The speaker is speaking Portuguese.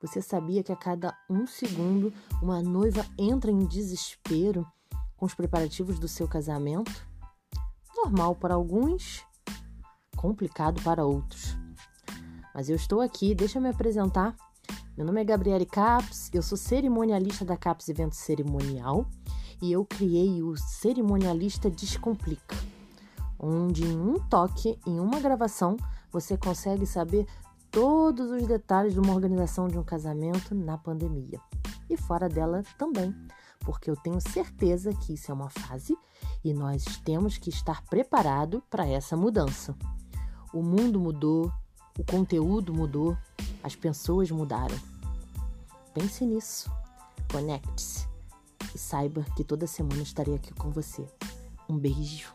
Você sabia que a cada um segundo uma noiva entra em desespero com os preparativos do seu casamento? Normal para alguns, complicado para outros. Mas eu estou aqui, deixa eu me apresentar. Meu nome é Gabriele Caps, eu sou cerimonialista da Caps Evento Cerimonial e eu criei o Cerimonialista Descomplica, onde em um toque, em uma gravação, você consegue saber todos os detalhes de uma organização de um casamento na pandemia e fora dela também, porque eu tenho certeza que isso é uma fase e nós temos que estar preparado para essa mudança. O mundo mudou, o conteúdo mudou, as pessoas mudaram. Pense nisso, conecte-se e saiba que toda semana estarei aqui com você. Um beijo.